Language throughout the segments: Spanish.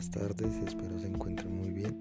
buenas tardes, espero se encuentren muy bien.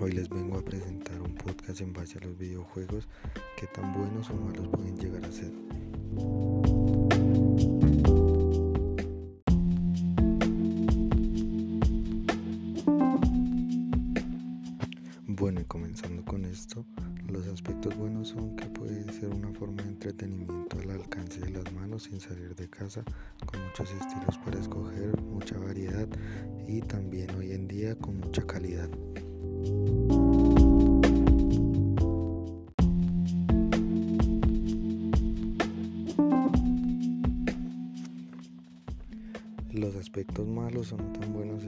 Hoy les vengo a presentar un podcast en base a los videojuegos, que tan buenos o malos pueden llegar a ser. Son que puede ser una forma de entretenimiento al alcance de las manos sin salir de casa, con muchos estilos para escoger, mucha variedad y también hoy en día con mucha calidad. Los aspectos malos o no tan buenos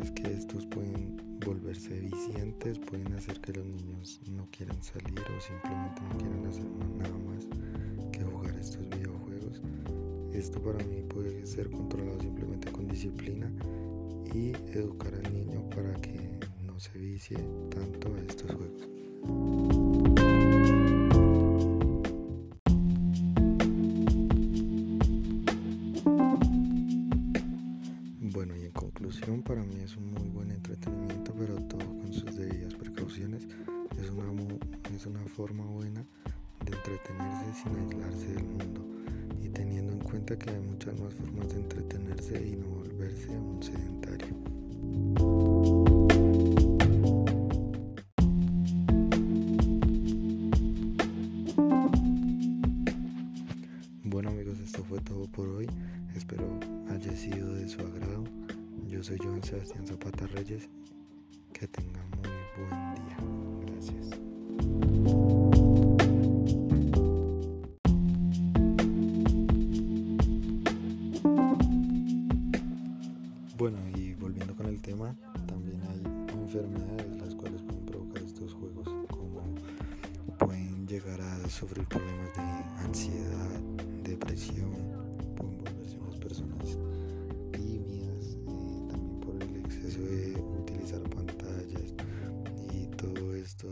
pueden hacer que los niños no quieran salir o simplemente no quieran hacer nada más que jugar estos videojuegos. Esto para mí puede ser controlado simplemente con disciplina y educar al niño para que no se vicie tanto a estos juegos. Es una forma buena de entretenerse sin aislarse del mundo y teniendo en cuenta que hay muchas más formas de entretenerse y no volverse un sedentario. Bueno amigos, esto fue todo por hoy. Espero haya sido de su agrado. Yo soy Joan Sebastián Zapata Reyes.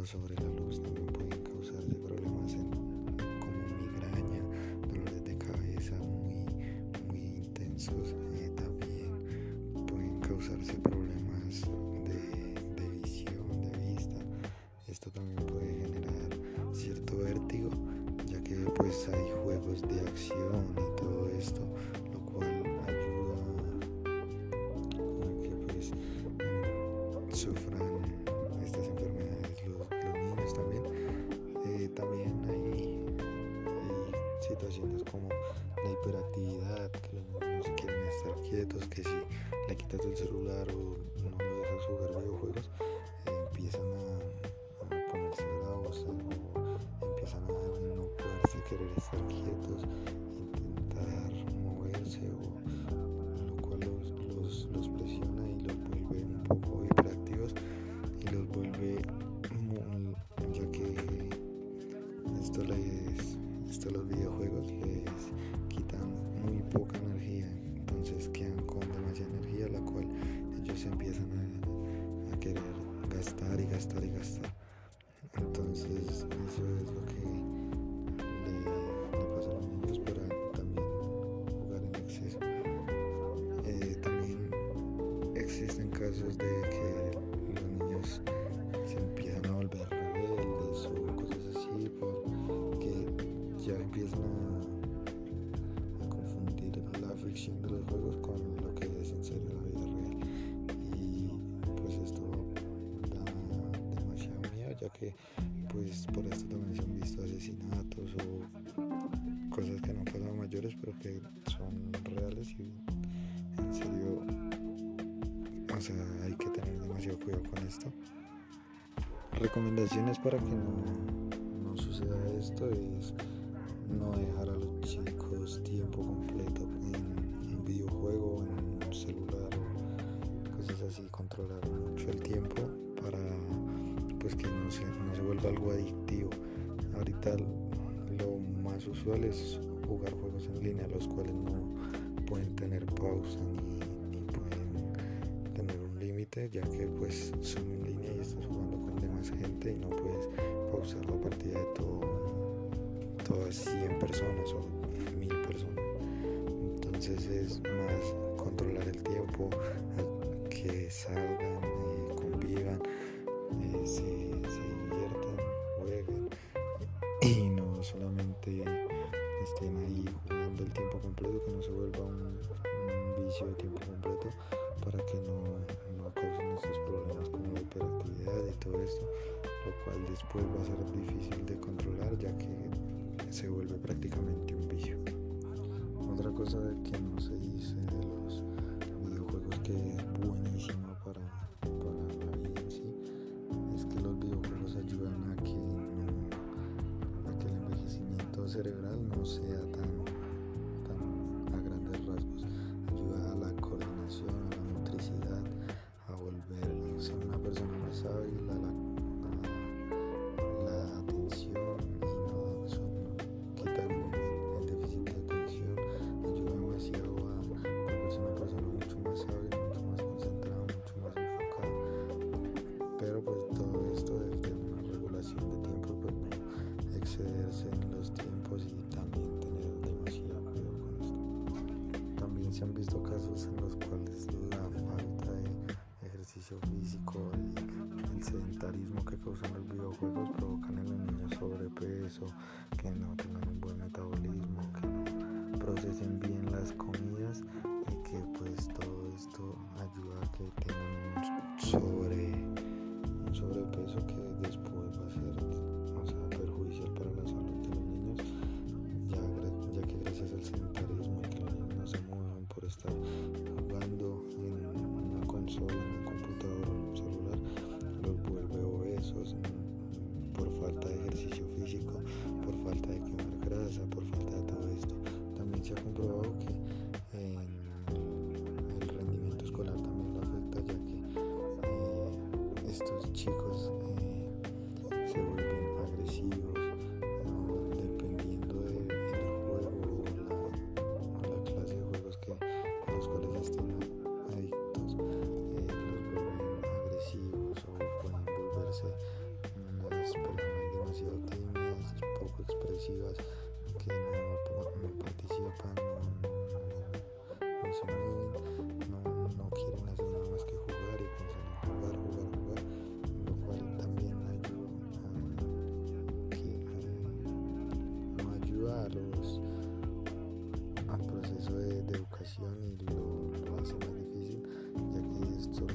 Sobre la luz también pueden causarse problemas en, como migraña, dolores de cabeza muy, muy intensos, eh, también pueden causarse problemas de, de visión, de vista. Esto también puede generar cierto vértigo, ya que pues hay juegos de acción situaciones como la hiperactividad, que los niños quieren estar quietos, que si le quitas el celular o no lo dejas jugar videojuegos, empiezan a, a ponerse bravos o empiezan a no poderse querer estar quietos, intentar moverse o lo cual los, los, los presiona y los vuelve un poco hiperactivos y los vuelve ya que esto les esto los videojuegos les quitan muy poca energía. Entonces quedan con demasiada energía la cual ellos empiezan a, querer gastar y gastar y gastar. Entonces eso es lo que le, le pasa a los niños para también jugar en exceso. Eh, también existen casos de que los niños que son reales y en serio o sea hay que tener demasiado cuidado con esto. Recomendaciones para que no, no suceda esto es no dejar a los chicos tiempo completo en un videojuego en un celular cosas así controlar mucho el tiempo para pues que no se, no se vuelva algo adictivo. Ahorita lo más usual es jugar juegos en línea los cuales no pueden tener pausa ni, pueden tener un límite ya que pues son en línea y estás jugando con demás gente y no puedes pausar la partida de todo todas 100 personas o 1000 personas. Entonces es más controlar el tiempo que salgan, eh, convivan, eh, de tiempo completo para que no, no causen estos problemas como la hiperactividad y todo esto, lo cual después va a ser difícil de controlar ya que se vuelve prácticamente un vicio. Otra cosa que no se dice de los videojuegos que es buenísimo para, para se han visto casos en los cuales la falta de ejercicio físico y el sedentarismo que causan los videojuegos provocan en los niños sobrepeso, que no tengan un buen metabolismo, que no procesen bien las comidas y que pues todo esto ayuda a que tengan un sobre un sobrepeso que después va a ser chicos proceso de, de educación y lo, lo, hace más difícil, ya que esto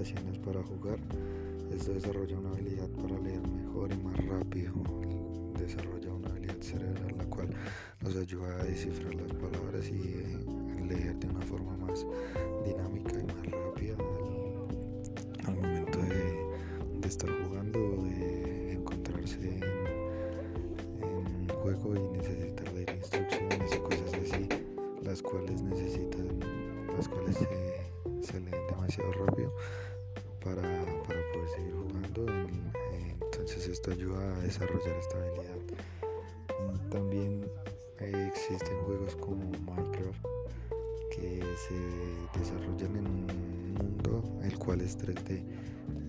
indicaciones para jugar, esto desarrolla una habilidad para leer mejor y más rápido. Desarrolla una habilidad cerebral la cual nos ayuda a descifrar las palabras y leer de una forma más dinámica y más rápida al, momento de, estar jugando o de encontrarse en, en, juego y necesitar leer instrucciones y cosas así, las cuales necesitan, las cuales se, se leen demasiado rápido para, para poder seguir jugando. En, entonces esto ayuda a desarrollar esta habilidad. También eh, existen juegos como Minecraft que se desarrollan en un mundo el cual es 3D.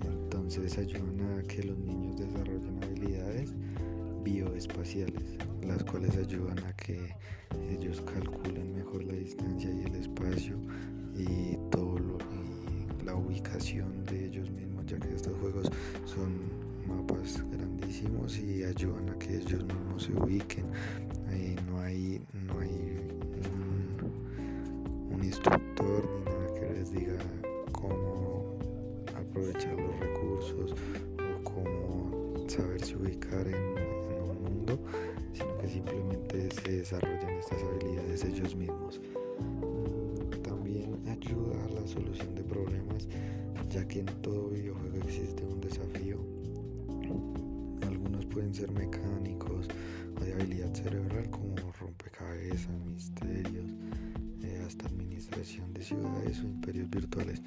Entonces ayudan a que los niños desarrollen habilidades bioespaciales, las cuales ayudan a que ellos calculen mejor la distancia y el espacio y todo lo, y la ubicación de ellos mismos, ya que estos juegos son mapas grandísimos y ayudan a que ellos mismos se ubiquen. Eh, no hay, no hay un, instructor ni nada que les diga cómo aprovechar los recursos o cómo saberse ubicar en, en un mundo, sino que simplemente se desarrollan estas habilidades ellos mismos. También ayuda a la solución de problemas, ya que en todo videojuego existe un desafío. Algunos pueden ser mecánicos o de habilidad cerebral como rompecabezas, misterios, eh, hasta administración de ciudades o imperios virtuales.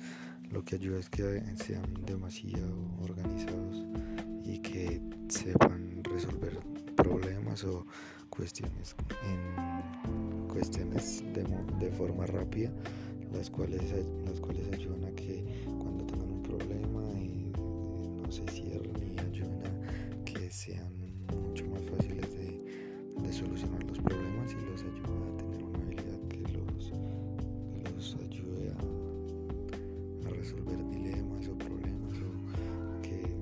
Lo que ayuda es que sean demasiado organizados y que sepan resolver problemas o cuestiones cuestiones de forma rápida las cuales las cuales ayudan a que cuando tengan un problema no se cierren y ayudan a que sean mucho más fáciles de, de solucionar los problemas y los ayuda a tener una habilidad que los, los ayude a, a resolver dilemas o problemas o, que,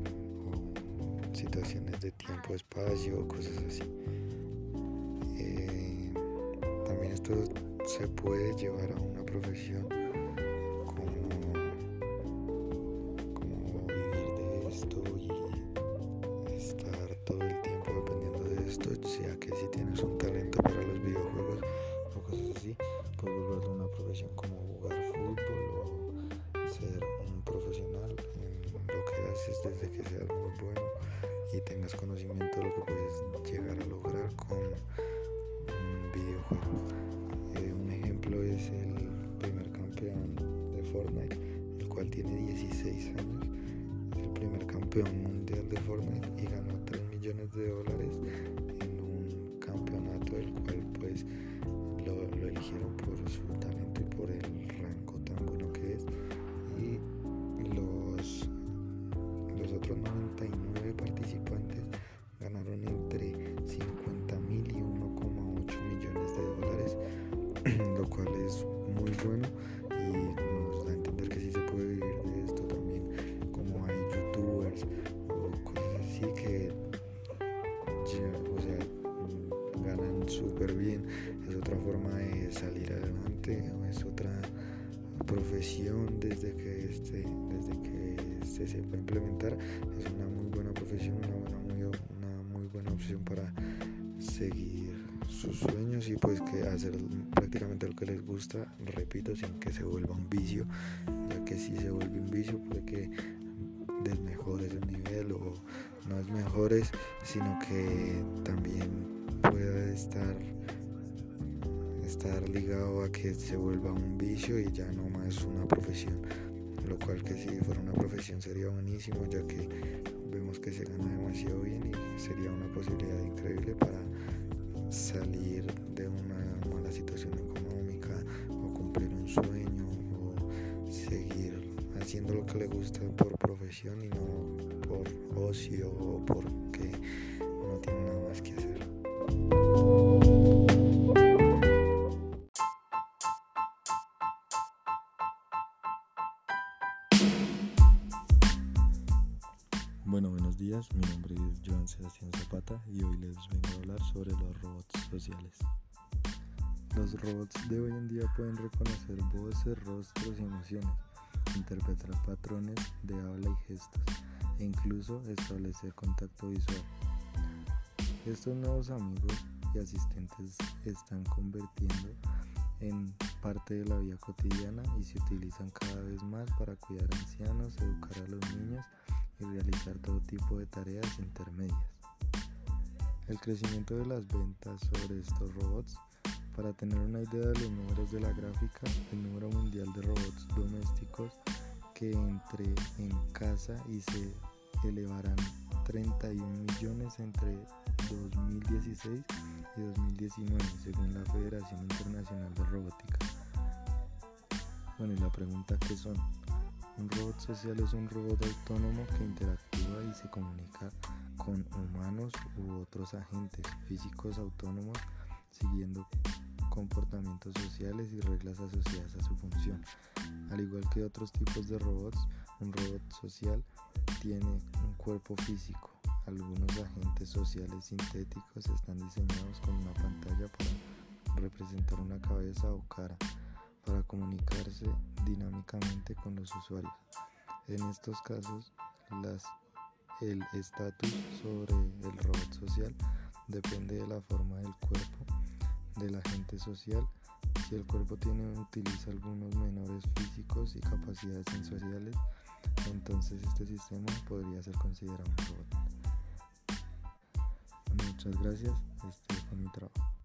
situaciones de tiempo, espacio o cosas así. Eh, también esto se puede llevar a una profesión como, vivir de esto y estar todo el tiempo dependiendo de esto, sea que si tienes un talento para los videojuegos o cosas así, puedes volverlo una profesión como jugar fútbol o ser un profesional en lo que haces desde que seas muy bueno y tengas conocimiento de lo que puedes llegar a lograr con un videojuego es el primer campeón de Fortnite, el cual tiene 16 años. Es el primer campeón mundial de Fortnite y ganó 3 millones de dólares en un campeonato el cual pues lo, eligieron por su talento profesión desde que este, desde que este se sepa implementar, es una muy buena profesión, una, buena, muy, una muy buena opción para seguir sus sueños y pues que hacer prácticamente lo que les gusta, repito, sin que se vuelva un vicio, ya que si se vuelve un vicio puede que desmejores el nivel o no es mejores, sino que también pueda estar estar ligado a que se vuelva un vicio y ya no más una profesión. Lo cual que si fuera una profesión sería buenísimo ya que vemos que se gana demasiado bien y sería una posibilidad increíble para salir de una mala situación económica o cumplir un sueño o seguir haciendo lo que le gusta por profesión y no por ocio o porque Bueno, buenos días, mi nombre es Joan Sebastián Zapata y hoy les vengo a hablar sobre los robots sociales. Los robots de hoy en día pueden reconocer voces, rostros y emociones, interpretar patrones de habla y gestos e incluso establecer contacto visual. Estos nuevos amigos y asistentes están convirtiendo en parte de la vida cotidiana y se utilizan cada vez más para cuidar a ancianos, educar a los niños realizar todo tipo de tareas intermedias. El crecimiento de las ventas sobre estos robots para tener una idea de los números de la gráfica, el número mundial de robots domésticos que entre en casa y se elevarán 31 millones entre 2016 y 2019 según la Federación Internacional de Robótica. Bueno, y la pregunta que son, un robot social es un robot autónomo que interactúa y se comunica con humanos u otros agentes físicos autónomos siguiendo comportamientos sociales y reglas asociadas a su función. Al igual que otros tipos de robots, un robot social tiene un cuerpo físico. Algunos agentes sociales sintéticos están diseñados con una pantalla para representar una cabeza o cara para comunicarse dinámicamente con los usuarios. En estos casos, el estatus sobre el robot social depende de la forma del cuerpo del agente social. Si el cuerpo tiene, utiliza algunos menores físicos y capacidades sensoriales, entonces este sistema podría ser considerado un robot. muchas gracias. Este fue mi trabajo.